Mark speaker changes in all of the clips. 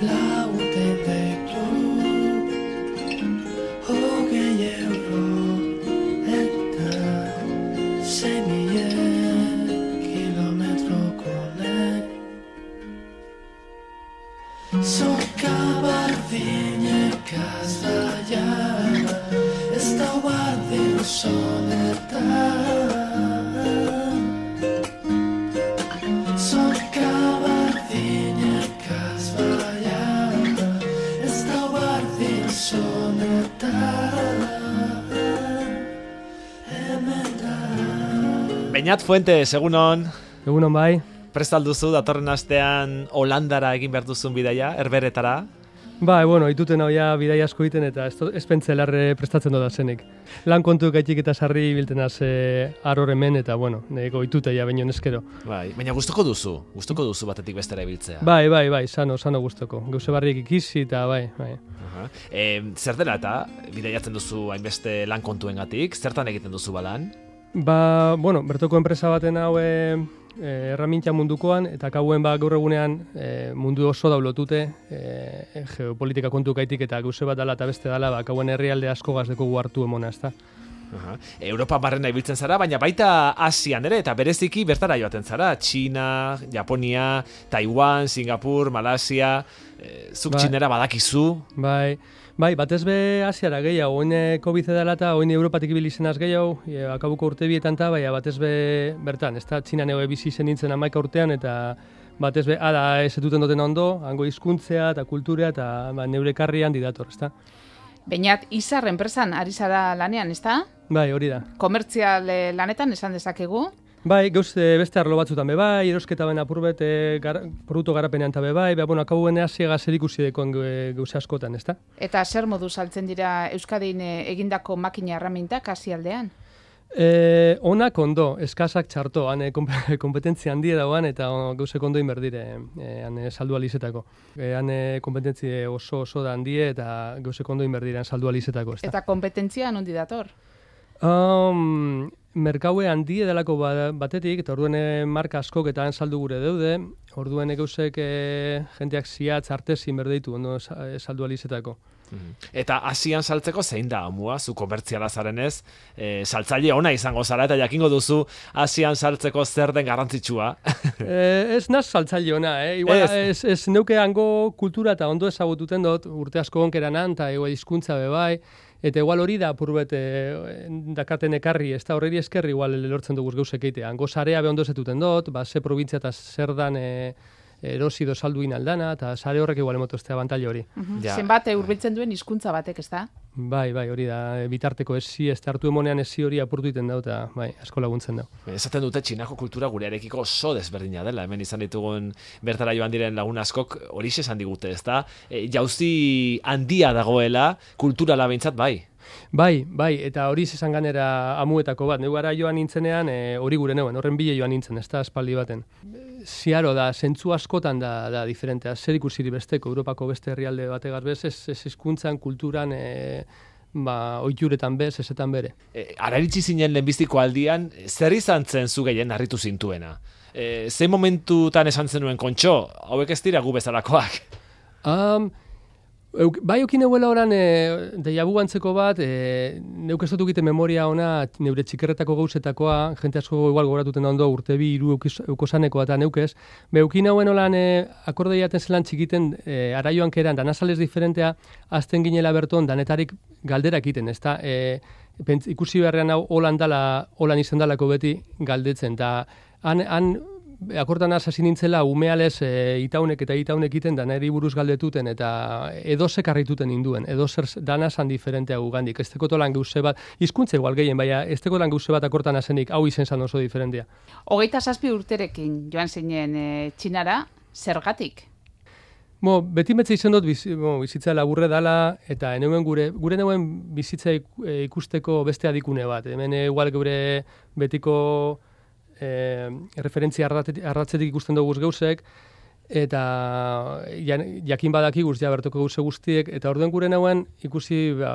Speaker 1: La
Speaker 2: Beñat Fuente, segunon,
Speaker 3: Egunon bai.
Speaker 2: prestalduzu datorren astean Holandara egin behar duzun bidaia, erberetara.
Speaker 3: Ba, bueno, ituten hau ja bidai asko egiten eta ez, ez prestatzen doda zenik. Lan kontu gaitik eta sarri biltenaz e, aror hemen eta, bueno, nego itute ja baino neskero.
Speaker 2: Bai, baina gustuko duzu, gustuko duzu batetik bestera ibiltzea.
Speaker 3: Bai, bai, bai, sano, sano gustoko. Gauze barriek ikisi eta bai, bai.
Speaker 2: E, zer dela eta, bidaiatzen duzu hainbeste lan kontuengatik, zertan egiten duzu balan?
Speaker 3: Ba, bueno, bertoko enpresa baten hau e, e, erramintza mundukoan, eta kauen ba gaur egunean e, mundu oso daulotute e, geopolitika kontu gaitik eta gauze bat dala eta beste dala, ba, kauen herrialde asko gazdeko hartu emona, ezta.
Speaker 2: Aha. Europa barrena ibiltzen zara, baina baita Asian ere, eta bereziki bertara joaten zara. Txina, Japonia, Taiwan, Singapur, Malasia, e, zuk
Speaker 3: Bai.
Speaker 2: txinera badakizu.
Speaker 3: Bai, bai, batez be Asiara gehiago, oin eh, COVID dela eta oin Europatik ibili zenaz gehiago, e, akabuko urte bietan ta, bai, batez be bertan, ez da, txinan ego bizi zen nintzen amaika urtean, eta batez be, ala ez duten duten ondo, hango hizkuntzea eta kulturea, eta ba, neure karrian didator, ez da?
Speaker 4: Beñat, izar enpresan ari zara lanean, ezta?
Speaker 3: Bai, hori da.
Speaker 4: Komertzial eh, lanetan esan dezakegu.
Speaker 3: Bai, gauz eh, beste arlo batzutan be bai, erosketa ben apurbet, e, gar, produktu garapenean ta be bai, ba, bueno, akabuen hasiega zer ikusi dekoen gauze askotan, ez da?
Speaker 4: Eta zer modu saltzen dira Euskadin eh, egindako makina erramintak hasialdean?
Speaker 3: E, onak ondo, eskasak txarto, han e, kompe- kompetentzia handia dauan eta gauzek ondo inberdire, e, han e, saldu alizetako. E, han kompetentzie oso oso da handie eta gauzek ondo inberdire han saldu alizetako.
Speaker 4: Eta kompetentzia nondi dator?
Speaker 3: Um, merkaue handie delako ba- batetik, eta orduen marka askok eta han saldu gure deude, orduen gauzek e, jenteak ziatz artezin berdeitu ondo sa- saldu alizetako.
Speaker 2: Eta Asian saltzeko zein da amua, zu komertziala zarenez, e, saltzaile ona izango zara, eta jakingo duzu Asian saltzeko zer den garrantzitsua.
Speaker 3: Eh, ez naz saltzaile ona, eh? Igual,
Speaker 2: Ez.
Speaker 3: ez. Ez, neuke kultura eta ondo ezagututen dut, urte asko onkeran eta igual hizkuntza be bai, eta igual hori da apurbet eh, dakaten ekarri, ez da horreri eskerri igual lortzen dugu gauzek eitea. Hango sarea be ondo zetuten dut, ba, ze provintzia eta zer dan eh, erosi do salduin aldana, eta sare horrek igual emotoztea bantaile hori.
Speaker 2: Ja.
Speaker 4: Zenbat eh, hurbiltzen duen hizkuntza batek, ezta?
Speaker 3: Bai, bai, hori da, eh, bitarteko esi, ez da hartu emonean esi hori apurtu iten dau, eta bai, asko laguntzen dau.
Speaker 2: Esaten dute txinako kultura gurearekiko oso desberdina dela, hemen izan ditugun bertara joan diren lagun askok hori esan digute, ezta? E, jauzi handia dagoela, kulturala behintzat bai.
Speaker 3: Bai, bai, eta hori esan ganera amuetako bat. Neu gara joan nintzenean, e, hori gure neuen, horren bile joan nintzen, ez da espaldi baten. Ziaro da, zentzu askotan da, da diferentea. Zer ikusiri besteko, Europako beste herrialde bategaz bez, ez, ez hizkuntzan, kulturan, e, ba, oituretan bez, ezetan bere.
Speaker 2: E, ara iritsi zinen lehenbiztiko aldian, zer izan zen zu gehien harritu zintuena? E, ze momentutan esan zenuen kontxo, hauek ez dira gu bezalakoak.
Speaker 3: Um, Euk, bai okin euela oran e, deiabu antzeko bat, e, neuk ez dut memoria ona neure txikerretako gauzetakoa, jente asko igual gogoratuten da ondo urte bi hiru eukiz- eukosanekoa eta neukez, beukin hauen olan e, akordeiaten zelan txikiten e, araioan keran, dan azalez diferentea, azten ginela berton, danetarik galderak egiten, ez da, e, ikusi beharrean hau holan dala, holan izan dalako beti galdetzen, eta han, han akordan hasi nintzela umeales e, itaunek eta itaunek iten da neri buruz galdetuten eta edo harrituten induen, edo zer dana san diferentea ugandik. Ez teko lan gauze bat, hizkuntza igual gehien, baina ez teko lan gauze bat akortan azenik, hau izen zan oso diferentea.
Speaker 4: Hogeita zazpi urterekin joan zinen e, txinara, zergatik?
Speaker 3: Bo, beti metze izan dut bizi, bo, bizitza laburre dala, eta eneuen gure, gure neuen bizitza ik- ikusteko beste adikune bat. Hemen e, igual gure betiko e, referentzia arratzetik ikusten dugu geusek, eta ja, jakin badakiguz ja bertoko gauze guztiek, eta orduen gure neuen ikusi ba,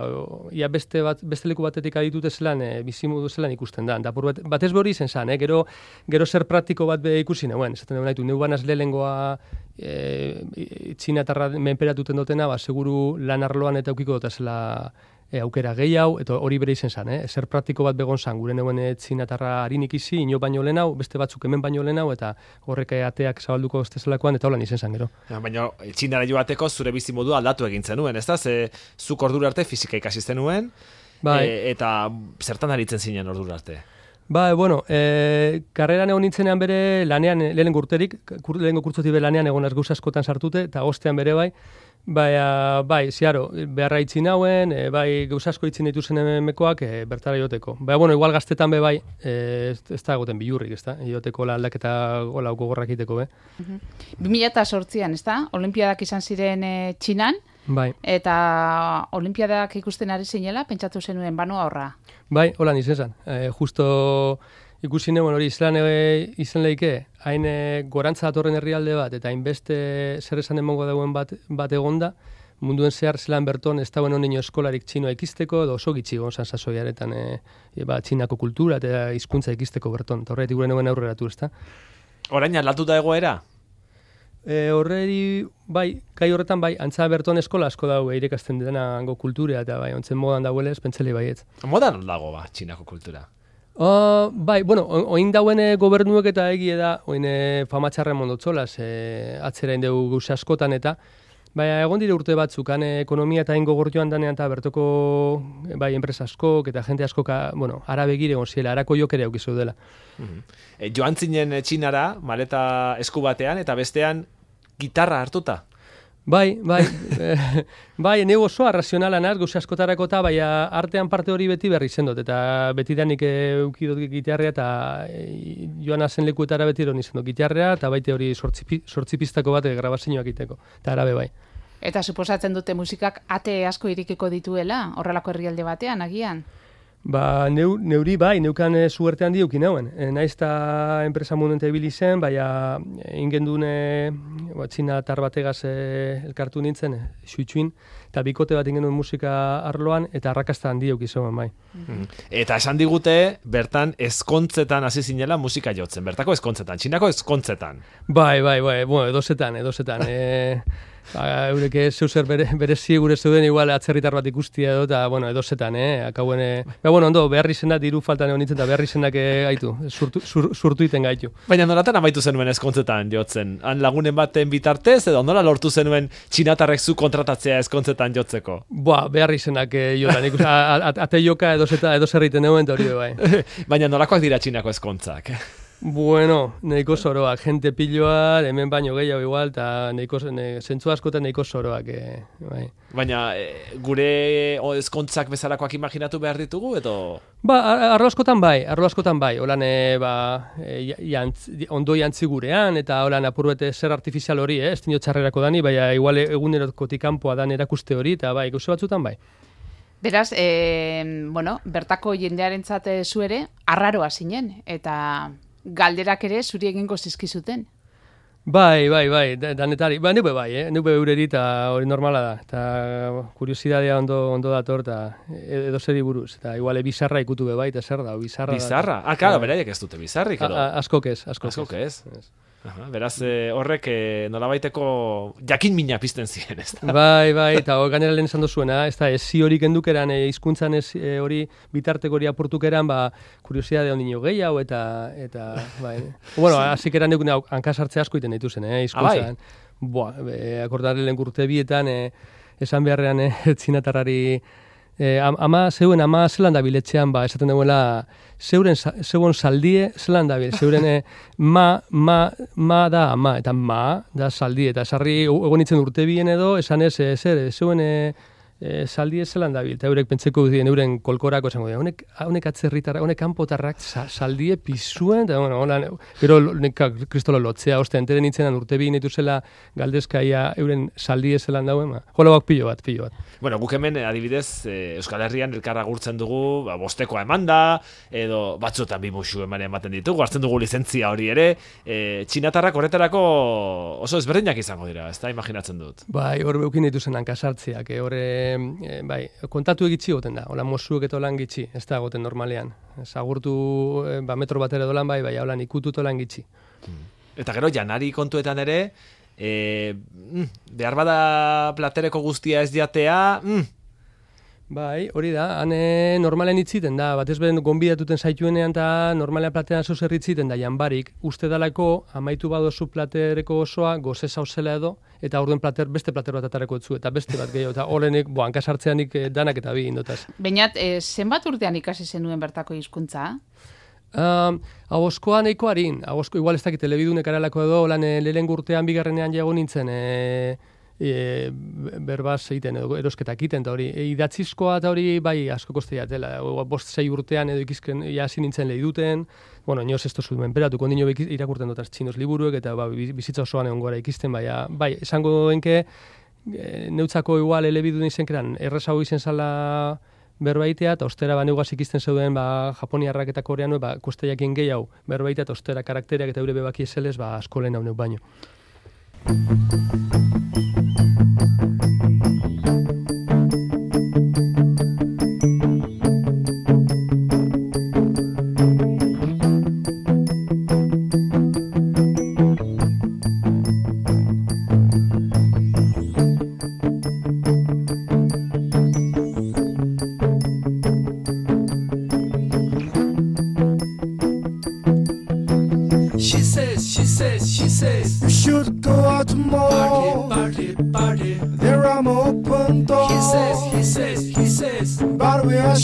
Speaker 3: ia beste, bat, beste leku batetik aditute zelan, e, bizimudu zelan ikusten da. Da, bat, batez hori izen zan, eh? gero, gero zer praktiko bat be ikusi neuen, esaten duen naitu, neu banaz lehengoa e, txinatarra menperatuten dutena, ba, seguru lan arloan eta eukiko dut zela e, aukera gehiago, eta hori bere izen zan, eh? Zer praktiko bat begon zan, gure neuen txinatarra harinik izi, ino baino lehen hau, beste batzuk hemen baino lehen hau, eta horrek ateak zabalduko estezelakoan, eta holan izen zan gero.
Speaker 2: Ja, baina txinara joateko zure bizi modu aldatu egin zenuen, ez da? Ze zuk ordura arte fizika ikasi zenuen,
Speaker 3: Bai.
Speaker 2: e, eta zertan aritzen zinen ordura arte?
Speaker 3: Ba, bueno, e, karreran egon nintzenean bere lanean, e, lehen urterik, kur, lehen kurtzotik bere lanean egon az askotan sartute, eta ostean bere bai, Bai, a, bai, ziaro, beharra itzi nauen, e, bai, gauz asko itzi zen emekoak, e, bertara joteko. Bai, bueno, igual gaztetan be bai, e, ez, ez da egoten bilurrik, ez da, joteko la aldaketa gola gogorrak iteko, be.
Speaker 4: 2008an, ez da? Olimpiadak izan ziren e, Txinan,
Speaker 3: Bai,
Speaker 4: eta Olimpiadak ikusten ari zinela, pentsatu zenuen banu aurra.
Speaker 3: bai, holan izen zen. E, justo ikusi neuen hori izan, e, izan leike, hain e, gorantza datorren herrialde bat, eta hainbeste zer esan emongo dauen bat, bat egonda, munduen zehar zelan berton ez dauen honino eskolarik txinoa ikisteko, edo oso gitxi gonzan sasoiaretan e, e, ba, txinako kultura eta hizkuntza ikisteko berton. Eta horretik gure neuen aurreratu, ez da?
Speaker 2: Orain aldatu da egoera?
Speaker 3: E, horreri, bai, gai horretan, bai, antza berton eskola asko dago irekasten dena hango kultura, eta bai, ontzen modan dagoela ez, pentseli baietz.
Speaker 2: Modan dago ba, txinako kultura.
Speaker 3: Uh, bai, bueno, oin dauen eh, gobernuek eta egie da, oin e, famatxarren mondotzolaz, e, atzera indegu gauza askotan eta, bai, egon dire urte batzuk, han eh, ekonomia eta ingo gortioan danean eta bertoko, eh, bai, enpresa askok eta jente askok, ah, bueno, ara begire egon ziela, arako jokere aukizu dela.
Speaker 2: E, joan zinen txinara, maleta esku batean, eta bestean gitarra hartuta.
Speaker 3: Bai, bai, eh, bai, neu oso arrazionala naz, gauza askotarako eta bai, artean parte hori beti berri zendot, eta beti danik eukidot gitarrea, eta e, joan azen lekuetara beti hori zendot gitarrea, eta baite hori sortzi, pi- sortzi pistako bat eh, grabazioak iteko, eta arabe bai.
Speaker 4: Eta suposatzen dute musikak ate asko irikiko dituela, horrelako herrialde batean, agian.
Speaker 3: Ba, neu, neuri bai, neukan e, zuerte handi eukin hauen. E, naiz eta enpresa munduente ibili zen, baina ingen dune, ba, txina tar bategaz e, elkartu nintzen, e, xuitxuin, eta bikote bat ingen duen musika arloan, eta arrakasta handi euki zegoen bai.
Speaker 2: Eta esan digute, bertan ezkontzetan hasi zinela musika jotzen. Bertako ezkontzetan, txinako ezkontzetan.
Speaker 3: Bai, bai, bai, bueno, edozetan, edozetan. e, ba, eurek zeu zer bere, bere gure zeuden igual atzerritar bat ikustia edo, eta, bueno, edozetan, eh? Akauen, e, ba, bueno, ondo, behar izenak diru faltan egon nintzen, eta behar izenak e, gaitu, surtu, sur, surtu iten gaitu.
Speaker 2: Baina nolatan amaitu zenuen ezkontzetan jotzen? Han lagunen baten bitartez, edo nola lortu zenuen txinatarrek zu kontratatzea ezkontzetan jotzeko?
Speaker 3: Boa, behar izenak e, jotan, ikus, a, a, ate joka edozeta, edozerriten egon, eta hori bai.
Speaker 2: Baina nolakoak dira txinako ezkontzak?
Speaker 3: Bueno, nahiko zoroak, gente piloa, hemen baino gehiago igual, eta nahiko, ne, zentzu askotan nahiko zoroak, e, bai.
Speaker 2: Baina e, gure o, ezkontzak bezalakoak imaginatu behar ditugu, edo...
Speaker 3: Ba, ar- arlo askotan bai, arlo askotan bai. Holan, e, ba, e, ja- jantz, ondo jantzi gurean, eta holan apur bete zer artifizial hori, eh? ez dino txarrerako dani, baina igual egunerokotik kanpoa dan erakuste hori, eta bai, gauze batzutan bai.
Speaker 4: Beraz, e, bueno, bertako jendearentzat eh, zu ere, arraroa zinen, eta galderak ere zuri egingo zizkizuten.
Speaker 3: Bai, bai, bai, da- danetari. Ba, nube bai, eh? nube eureri, eta hori normala da. Eta kuriosidadea ondo, ondo dator, eta edo zeri buruz. Eta igual bizarra ikutu be bai, eta zer da, bizarra. da.
Speaker 2: Bizarra? Ah, claro,
Speaker 3: Bai.
Speaker 2: beraiek ez dute bizarrik, edo?
Speaker 3: askok ez, askok,
Speaker 2: Askok
Speaker 3: ez.
Speaker 2: Aha, beraz, eh, horrek eh, nolabaiteko jakin mina pizten ziren, ez da?
Speaker 3: Bai, bai, eta hor gainera lehen esan dozuena, ez da, ez hori kendukeran, e, hizkuntzan ez e, hori bitarteko hori apurtukeran, ba, kuriosidade ondino gehiago, eta, eta, bai. bueno, hasikeran neukun hankasartze asko iten dituzen, eh, hizkuntzan. Boa, e, akordare lehen urte bietan, e, esan beharrean, e, txinatarrari, E, am- ama zeuen ama zelan dabiletxean ba esaten duela zeuren zeuen saldie zelan dabil. Zeuren e, ma, ma, ma da ama eta ma da saldie eta sarri egon itzen urte bien edo esan ez e, zer e, zeuen e, e, saldie zelan dabil eta eurek pentseko dien euren kolkorako esango dira. Honek honek atzerritarra honek kanpotarrak sa, saldie pisuen eta bueno hola gero kristolo lotzea oste enteren itzenan urte bien dituzela galdezkaia euren saldie zelan dauen ba jolabak pilo bat pilo bat.
Speaker 2: Bueno, guk hemen eh, adibidez eh, Euskal Herrian elkarra gurtzen dugu, ba, bostekoa emanda, edo batzuetan bi musu eman ematen ditugu, hartzen dugu lizentzia hori ere, e, txinatarrak horretarako oso ezberdinak izango dira, ez da, imaginatzen dut.
Speaker 3: Bai, hor beukin dituzen hankasartziak, eh, eh, bai, kontatu egitzi goten da, hola mozuek eta holan gitxi, ez da goten normalean. Zagurtu, eh, ba, metro batera dolan bai, bai, holan ikutu holan gitxi.
Speaker 2: Eta gero, janari kontuetan ere, e, mm, behar bada platereko guztia ez jatea, mm,
Speaker 3: Bai, hori da, hane normalen itziten da, batez ben gonbidatuten zaituenean eta normalean platean zeu zerritziten da janbarik. Uste dalako, amaitu badozu platereko osoa, goze zauzela edo, eta orduen plater, beste plater bat atareko etzu, eta beste bat gehiago, eta horrenik, bo, hankasartzeanik eh, danak eta bi indotaz.
Speaker 4: Bainat, e, zenbat urtean ikasi zenuen bertako hizkuntza?
Speaker 3: Um, Aboskoa nahiko harin, abosko igual ez dakit telebidunek aralako edo, lan e, lehen urtean bigarrenean jago nintzen, e, e, berbaz egiten edo erosketak egiten, eta hori, e, idatzizkoa eta hori bai asko koste jatela, o, bost zei urtean edo ikizken hasi nintzen lehi duten, bueno, inoz ez tozu menperatu, kondino irakurten dut txinos liburuek, eta ba, bizitza osoan egon gora ikisten, bai, bai, esango denke, e, neutzako igual elebidu izen keran, errezago izen zala berbaitea, eta ostera ba neugaz ikisten zeuden ba, japoniarrak eta koreano, ba, koste jakin gehiago berbaitea, eta ostera karaktereak eta eure bebaki eselez, ba, asko lehen hau baino.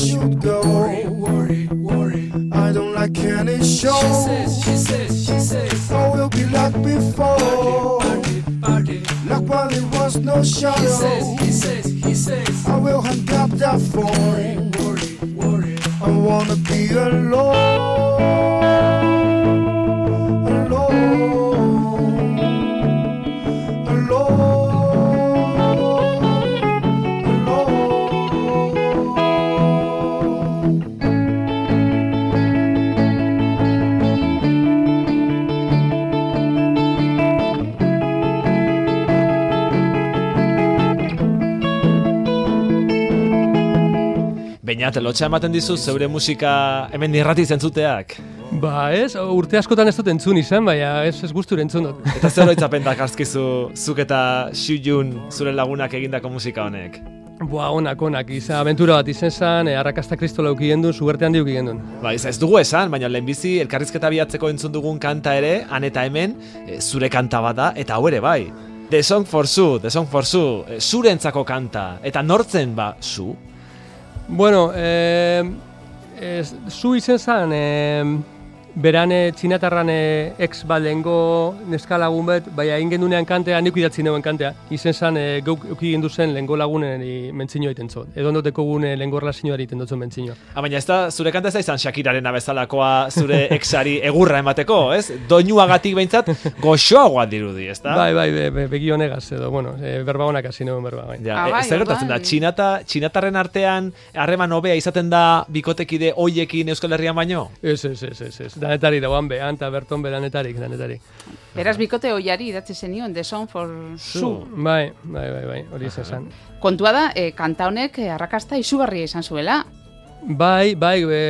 Speaker 1: Should go. Worry, worry, worry. I don't like any show. Oh, she says, she says, she says, I will be like before. Party, party, party. Like when there was no shadow. He says, he says, he says, I will hang up that phone. Worry, worry, worry. I wanna be. Alone,
Speaker 2: Beinat, lotxa ematen dizu zeure musika hemen irrati zentzuteak.
Speaker 3: Ba, ez, urte askotan ez dut entzun izan, baina ez, ez gustura entzun dut.
Speaker 2: Eta zer oroitzapen dakartzkizu zuk eta Xuyun zure lagunak egindako musika honek.
Speaker 3: Boa, onak, onak, izan aventura bat izen zan, e, arrakasta kristo lauki gendun, zugerte handi uki gendun.
Speaker 2: Ba, ez, ez dugu esan, baina lehenbizi elkarrizketa bihatzeko entzun dugun kanta ere, han eta hemen, e, zure kanta bada, eta hau ere bai. The Song for Zu, The Song for Zu, e, zurentzako kanta, eta nortzen ba, zu?
Speaker 3: Bueno, eh, ez, zu izen zan, eh, berane txinatarran eh, ex balengo neska lagun bet, baina egin gendunean kantea, nik idatzi neuen kantea. Izen zan, eh, geuk euki gendu zen lengo lagunen i, mentzino egiten zot. Edo ondoteko gune lengo relazioari egiten dutzen mentzino.
Speaker 2: Ah, baina ez da, zure kanta ez da izan Shakiraren abezalakoa zure exari egurra emateko, ez? Doinuagatik behintzat goxoagoa dirudi, ez da?
Speaker 3: Bai, bai, be, be, begi honegaz edo, bueno, e, berba honak hasi neuen berba, bai.
Speaker 2: Ja,
Speaker 4: Ah,
Speaker 2: e, zer gertatzen da,
Speaker 4: bai.
Speaker 2: txinata, txinatarren artean harreman hobea izaten da bikotekide hoiekin Euskal Herrian baino?
Speaker 3: Ez, ez, ez, ez, ez. Danetari dauan behan, eta berton be danetarik, danetarik.
Speaker 4: Beraz, bikote oiari idatzi zenion, The Song for Su.
Speaker 3: Bai, bai, bai, bai, hori izan zan.
Speaker 4: Kontua da, e, kanta honek e, arrakasta izugarria izan zuela.
Speaker 3: Bai, bai, e,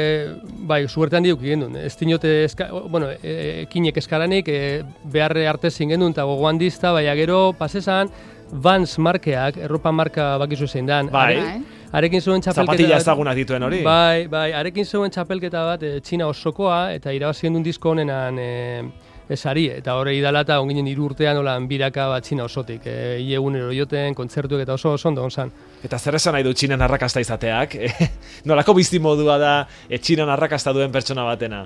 Speaker 3: bai, zuertean diuk gendun. Ez dinote, eska, bueno, e, ekinek eskaranik, e, beharre arte gendun, eta gogoan dizta, bai, gero, pasesan, Vans markeak, erropa marka bakizu zein dan.
Speaker 2: Bai.
Speaker 3: Are- Arekin zuen txapelketa...
Speaker 2: Zapatilla
Speaker 3: bat-
Speaker 2: ezagunak dituen hori?
Speaker 3: Bai, bai, arekin zeuen txapelketa bat e, Txina osokoa, eta irabazi gendun disko honenan e, esari, eta horre idala eta onginen hiru urtean olan biraka bat Txina osotik. E, ie egunero joten, kontzertuek eta oso oso ondo onzan.
Speaker 2: Eta zer esan nahi du txinan arrakasta izateak? Nolako bizti modua da e, txinan arrakasta duen pertsona batena?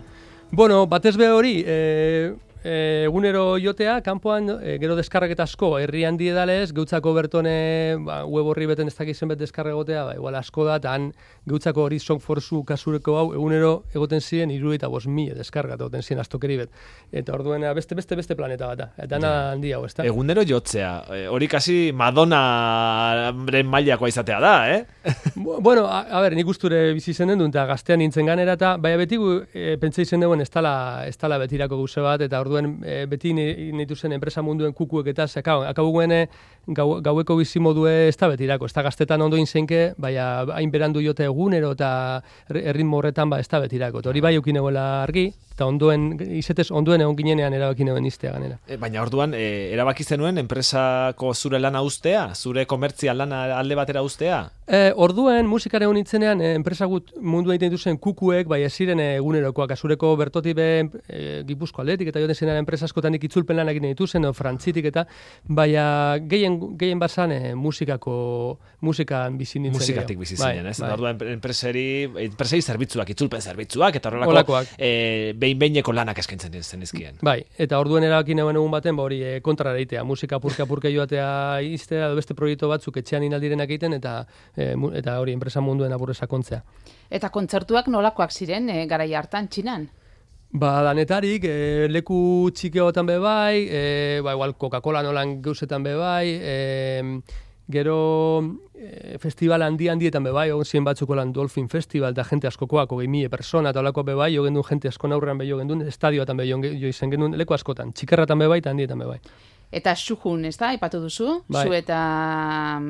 Speaker 3: Bueno, batez be hori, e, e, egunero jotea, kanpoan, e, gero deskarreketa asko, herri handi edalez, geutzako bertone, ba, web horri beten ez dakizen bet deskarregotea, ba, igual asko da, eta han geutzako hori Song for Su kasureko hau, egunero egoten ziren, iru eta bos mila deskargat egoten ziren astokeri bet. Eta orduen, beste, beste, beste planeta bat da. Eta na handi hau, ez da?
Speaker 2: Egunero jotzea, e, hori kasi Madonnaren mailakoa izatea da, eh?
Speaker 3: Bu- Bueno, a, a ber, nik usture bizi zen den eta gaztean nintzen ganera eta baina beti e, pentsa izen duen ez tala, ez tala betirako guze bat eta orduen e, beti ni- nitu zen enpresa munduen kukuek eta zekau, akabuguen e, gau, gaueko bizi modue ez da betirako, ez da gaztetan ondo inzenke, baina hain berandu jote egunero eta erri- erritmo horretan ba ez da betirako. Hori bai eukin argi, eta ondoen, izetez ondoen egon ginenean erabaki neuen iztea ganera.
Speaker 2: E, baina orduan, e, erabaki zenuen enpresako zure lana ustea? Zure komertzial lana alde batera ustea?
Speaker 3: E, orduen, musikare honitzenean, e, enpresa gut mundu egiten duzen kukuek, bai ez ziren egunerokoak, azureko bertoti be e, gipuzko atletik, eta joten zenean enpresa askotan itzulpen lan egiten dituzen, o, frantzitik eta, bai gehien, gehien basan e, musikako, musikan bizi nintzen.
Speaker 2: Musikatik bizi zinen, bai, ez? Bai. Orduan, enpresari, enpresari zerbitzuak, itzulpen zerbitzuak, eta horrelako, e, behin behineko lanak eskaintzen zen izkien.
Speaker 3: Bai, eta orduen erakin egun egun baten, ba hori e, kontra daitea, musika purka purka joatea iztea, edo beste proiektu batzuk etxean inaldirenak egiten, eta e, eta hori enpresa munduen aburre sakontzea.
Speaker 4: Eta kontzertuak nolakoak ziren e, garai hartan txinan?
Speaker 3: Ba, danetarik, e, leku txikeotan be bai, e, ba, igual Coca-Cola nolan geusetan be bai, e, Gero e, festival handi handietan bebai, ogen ziren batzuko lan Dolphin Festival, da jente askokoak, ogei mie persona, eta olako bebai, jo gendun jente asko naurrean behi jo gendun, estadioatan behi jo izen gendun, leku askotan, txikarratan bebai eta handietan bebai.
Speaker 4: Eta sujun, ez da, ipatu duzu, bai. zu eta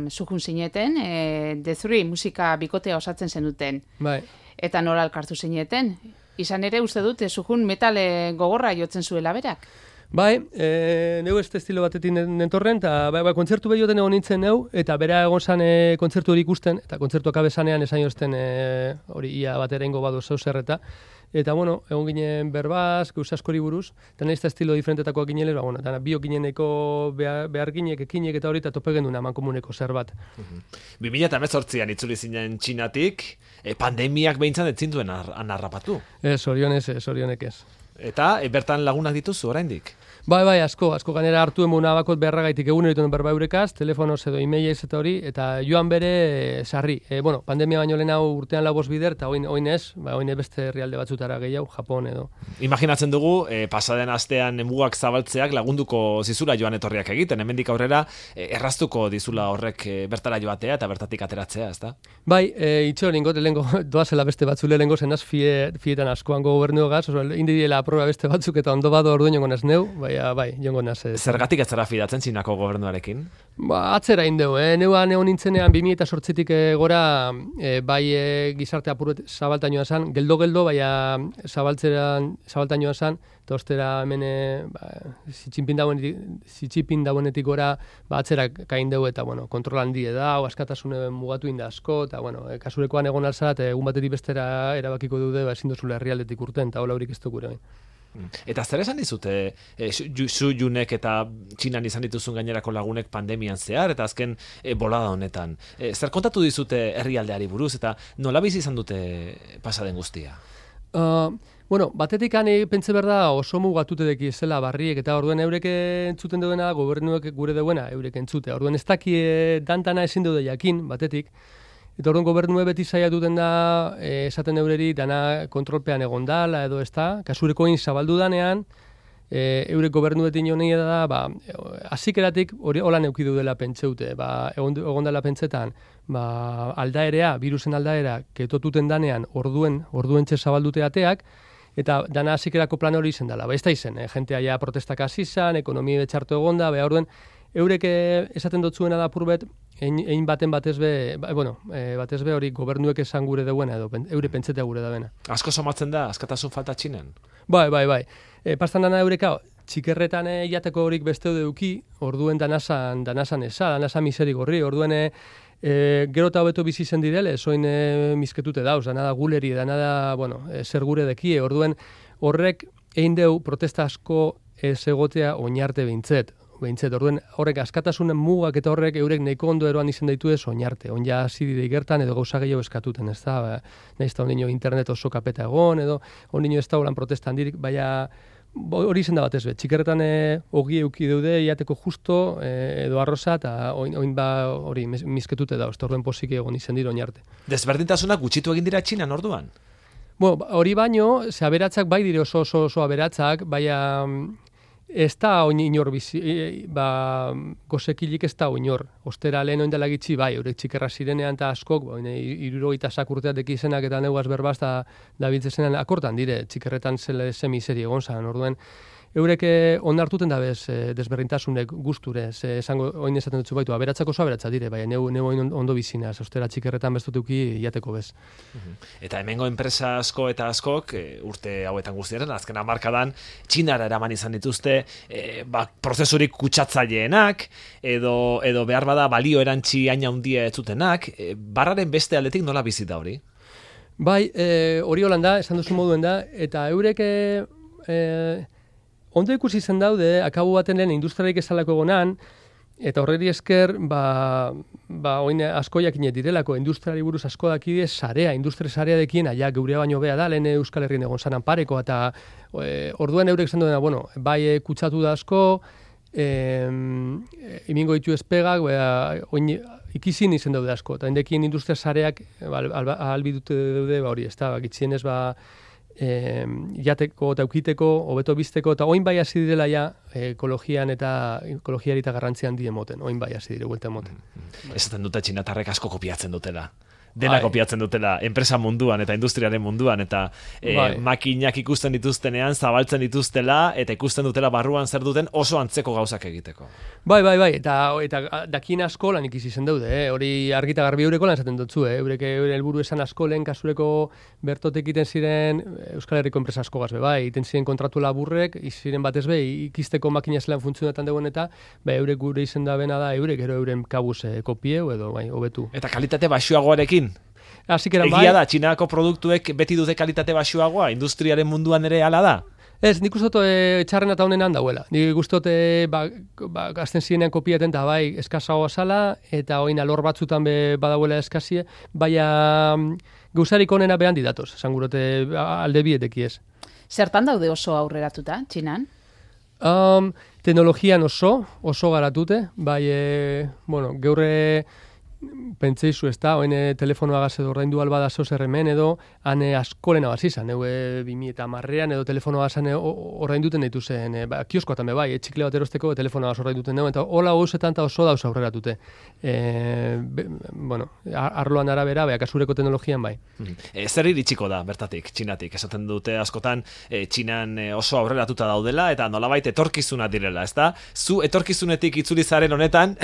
Speaker 4: sujun mm, zineten, e, The Three musika bikotea osatzen zenuten.
Speaker 3: Bai.
Speaker 4: Eta nola alkartu zineten. Izan ere, uste dut, sujun metale gogorra jotzen zuela berak.
Speaker 3: Bai, e, neu ez estilo batetik nentorren, eta bai, bai, kontzertu behio den egon nintzen neu, eta bera egon zan e, kontzertu hori ikusten, eta kontzertu akabezanean esan jozten e, hori ia bat ere ingo badu zeu zerreta. Eta, bueno, egon ginen berbaz, gauz askori buruz, eta nahi estilo diferentetakoak ginele, ba, bueno, eta bio gineneko behar, behar ginek, ekinek eta hori, eta tope genuen aman komuneko zer bat.
Speaker 2: Bi mila eta mezortzian itzuli zinen txinatik, e, pandemiak behintzan etzintuen anarrapatu.
Speaker 3: Ez, orionez, ez, orionek ez.
Speaker 2: Eta, e, bertan lagunak dituzu, oraindik?
Speaker 3: Bai, bai, asko, asko ganera hartu emuna bakot beharragaitik egun erituen berba eurekaz, telefonoz edo e-mailez eta hori, eta joan bere sarri. E, bueno, pandemia baino lehen hau urtean labos bider, eta oin, oin ez, ba, oin beste herrialde batzutara gehiago, Japon edo.
Speaker 2: Imaginatzen dugu, e, pasaden astean emugak zabaltzeak lagunduko zizula joan etorriak egiten, hemendik aurrera e, erraztuko dizula horrek e, bertara joatea eta bertatik ateratzea, ezta?
Speaker 3: Bai, e, itxo, lingo, lehenko, doazela beste batzule lehenko zenaz fie, fietan askoango gobernu gaz, oso, indidiela aproba beste batzuk eta ondo bado orduan jongo neu, bai, baina bai, jongo naz.
Speaker 2: Zergatik ez zara fidatzen txinako gobernuarekin?
Speaker 3: Ba, atzera indeu, eh? Neuan egon nintzenean 2000 eta sortzitik eh, gora eh, bai eh, gizarte apurret zabaltainoa zan, geldo-geldo, baina zabaltzeran, zabaltainoa zan, eta ostera hemen ba, zitsipin dauenetik gora ba, atzera kain deu eta bueno, kontrol handi da, o askatasune mugatu inda asko, eta bueno, e, kasurekoan egon alzat, egun batetik bestera erabakiko dude, ba, ezin duzule herrialdetik urten, eta hola horik ez dukure.
Speaker 2: Mm. Eta zer esan dizute e, zu junek eta txinan izan dituzun gainerako lagunek pandemian zehar eta azken e, bolada honetan. E, zer kontatu dizute herrialdeari buruz eta nola bizi izan dute pasaden guztia?
Speaker 3: Uh, bueno, batetik ane pentsa berda oso mugatute deki zela barriek eta orduen eurek entzuten duena gobernuek gure duena eurek entzute. Orduen ez daki dantana ezin dute jakin batetik. Eta orduan gobernue beti duten da, e, esaten eureri, dana kontrolpean egon dala edo ez da, kasureko egin zabaldu danean, e, eure gobernu beti da, ba, azikeratik hori hola neukidu dela pentseute, ba, egon, egon dela pentsetan, ba, aldaerea, virusen aldaera, ketotuten danean, orduen, orduen zabaldute ateak, eta dana azikerako plan hori izen dela. Ba, ez da izen, eh? jentea ja protestak azizan, ekonomia betxartu egon da, beha orduen, eurek esaten dutzuena da purbet, egin baten batez be, ba, bueno, e, batez be hori gobernuek esan gure duena edo eure pentsetea gure da
Speaker 2: Asko somatzen da, askatasun falta txinen?
Speaker 3: Bai, bai, bai. E, pastan dana eureka, txikerretan e, jateko horik beste duki, orduen danasan, danasan eza, danasan miseri gorri, orduen e, e, gero eta hobeto bizi zen direle, soin e, misketute dauz, dana da guleri, dana da, bueno, e, zer gure dekie, orduen horrek egin deu protesta asko ez egotea oinarte behintzet behintzet, orduen horrek askatasunen mugak eta horrek eurek nahiko ondo eroan izan daitu ez oinarte, on ja hasi dire igertan edo gauza gehiago eskatuten, ez da, ba, nahiz da internet oso kapeta egon, edo ondino ez da holan protestan dirik, baina hori izan da bat ez, txikerretan e, ogi euki deude, iateko justo, e, edo arroza, eta oin, oin ba hori misketute da, ez orduen posik egon izan dira oinarte.
Speaker 2: Desberdintasunak gutxitu egin dira txinan orduan?
Speaker 3: Bueno, hori baino, ze aberatzak bai dire oso oso, oso aberatzak, baina ez da oin inor bizi, e, ba, gozekilik ez da oinor. Ostera lehen oindela gitzi, bai, eurek txikerra zirenean eta askok, ba, iruro eta dekizenak eta neuaz berbaz da, da akortan dire, txikerretan zele semizeri egon zan, orduen, eurek eh, onartuten da bez e, desberdintasunek gusture, ze esango oin esaten dutzu baitu, aberatzako oso aberatza dire, bai, neu, neu ondo bizina, ostera txikerretan bestutuki jateko bez.
Speaker 2: Eta hemengo enpresa asko eta askok, e, urte hauetan guztiaren, azken amarkadan, txinara eraman izan dituzte, e, ba, prozesurik kutsatzaileenak, edo, edo behar bada balio erantzi aina handia ez zutenak, e, barraren beste aldetik nola bizita hori?
Speaker 3: Bai, e, hori holanda, esan duzu moduen da, eta eurek e, ondo ikusi zen daude, akabu baten lehen industriarik esalako gonan, eta horreri esker, ba, ba oin asko jakine direlako, industriari buruz asko dakide, sarea, industria sarea dekien, aia geurea baino bea da, lehen Euskal Herrien egon zanan pareko, eta e, orduan eurek esan duena, bueno, bai e, kutsatu da asko, e, imingo ditu espegak, bea, oin, ikizin izen daude asko, eta indekin industria sareak ahalbidute daude, ba hori, ez da, ba, ez ba, e, jateko eta ukiteko, hobeto bizteko, eta oin bai hasi direla ja ekologian eta ekologiari eta garrantzian die moten, oin bai hasi dire, guelta moten.
Speaker 2: Mm -hmm. Ez dute txinatarrek asko kopiatzen dutela dena bai. kopiatzen dutela enpresa munduan eta industriaren munduan eta e, makinak ikusten dituztenean zabaltzen dituztela eta ikusten dutela barruan zer duten oso antzeko gauzak egiteko.
Speaker 3: Bai, bai, bai, eta eta dakin asko lan ikusi zen daude, eh? hori argita garbi eureko lan esaten dutzu, eh? eurek eure helburu esan asko lehen kasureko bertotek egiten ziren Euskal Herriko enpresa asko gazbe, bai, egiten ziren kontratu laburrek, ziren batez be, ikisteko makina zelan funtzionetan dagoen eta, bai, eurek gure izen da bena da, eurek ero euren kabuz eh, kopieu edo, bai, hobetu.
Speaker 2: Eta kalitate baixuagoarekin
Speaker 3: Así que
Speaker 2: Egia bai. da, txinako produktuek beti dute kalitate baxuagoa, industriaren munduan ere hala da?
Speaker 3: Ez, nik uste dut e, txarren eta honen handauela. Nik uste dut, e, ba, ba, azten zirenean kopiaten da, bai, eskazagoa zala, eta oin alor batzutan be, badauela eskazie, baina mm, gauzarik honena behan didatoz, esan gurote alde bieteki ez.
Speaker 4: Zertan daude oso aurreratuta, txinan?
Speaker 3: Um, teknologian oso, oso garatute, bai, e, bueno, geurre pentseizu ez da, oen telefonoa gaz edo ordaindu alba da zoz erremen edo, hane askoren abaz izan, eue bimi eta marrean edo telefonoa gaz ordainduten ditu zen, ba, kioskoa tambe bai, etxikle bat erosteko telefonoa gaz ordainduten dugu, eta hola gauzetan eta oso dauz aurrera dute. E, bueno, arloan arabera, beha kasureko teknologian bai.
Speaker 2: E, zer iritsiko da, bertatik, txinatik, esaten dute askotan, e, txinan oso aurrera daudela, eta nolabait etorkizuna direla, ez da? Zu etorkizunetik itzulizaren honetan,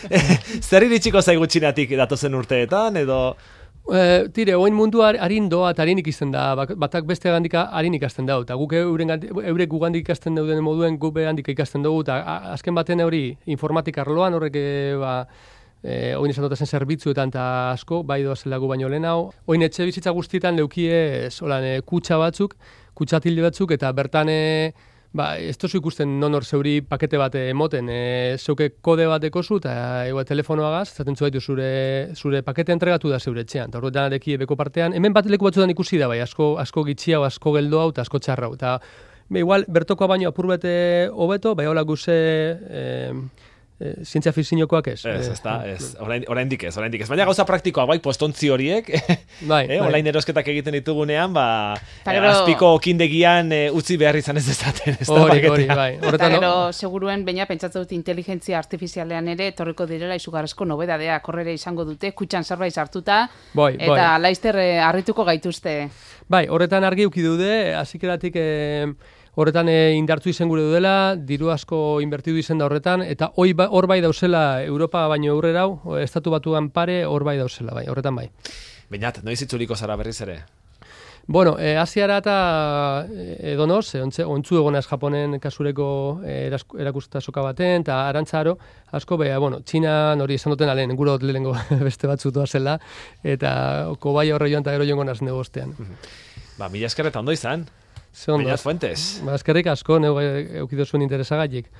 Speaker 2: zer iritsiko zaigu txinatik datozen urteetan, edo...
Speaker 3: E, tire, oin mundu harin doa eta harin ikusten da, batak beste gandika harin ikasten da, eta guk euren eurek gugandik ikasten dauden moduen guk handik ikasten dugu, eta azken baten hori informatika arloan horrek e, ba, e, oin esan dutazen zerbitzuetan eta asko, bai doa zela gu baino lehen hau. Oin etxe bizitza guztietan leukie, solan, e, kutsa batzuk, kutsatilde batzuk, eta bertan e, Ba, ez tozu ikusten non hor zeuri pakete bat emoten, e, zeuke kode bat ekozu eta ego telefonoagaz, zaten zu zure, zure pakete entregatu da zeure etxean, eta horretan areki beko partean, hemen bat leku batzutan ikusi da, bai, asko, asko gitxia, asko geldo hau, eta asko txarra hau, eta igual, bertoko baino apur bete hobeto, bai, hola guze, e, e, zientzia fizinokoak ez.
Speaker 2: Ez, ez da, ez. Orain, orain dikez, orain dikez. Baina gauza praktikoa, bai, postontzi horiek, bai, eh, bai. erosketak egiten ditugunean, ba, Tagero, azpiko kindegian e, utzi behar izan ez dezaten. Ez
Speaker 3: hori, hori, bai.
Speaker 4: Horretan, gero, seguruen, baina pentsatzen dut inteligentzia artifizialean ere, etorriko direla izugarrezko nobedadea, korrere izango dute, kutxan zerbait hartuta, bai, eta bai. laizter harrituko gaituzte.
Speaker 3: Bai, horretan argi uki dude, azikeratik... Eh, horretan e, indartu izen gure dudela, diru asko inbertidu izen da horretan, eta ba, hor bai dauzela Europa baino aurrera hau, estatu batuan pare hor bai dauzela, bai, horretan bai.
Speaker 2: Bainat, noiz itzuliko zara berriz ere?
Speaker 3: Bueno, e, asiara eta e, edo e, ontsu egonaz Japonen kasureko e, erakusta soka baten, eta arantzaro, asko, beha, bueno, Txina hori esan duten alen, gure hot lehenko beste batzu zela, eta kobai horre joan eta gero joan gonaz negostean.
Speaker 2: Ba, mila eskerreta ondo izan.
Speaker 3: Ze ondo.
Speaker 2: Fuentes.
Speaker 3: Ba, eskerrik asko, neu eukidozuen interesagaiek.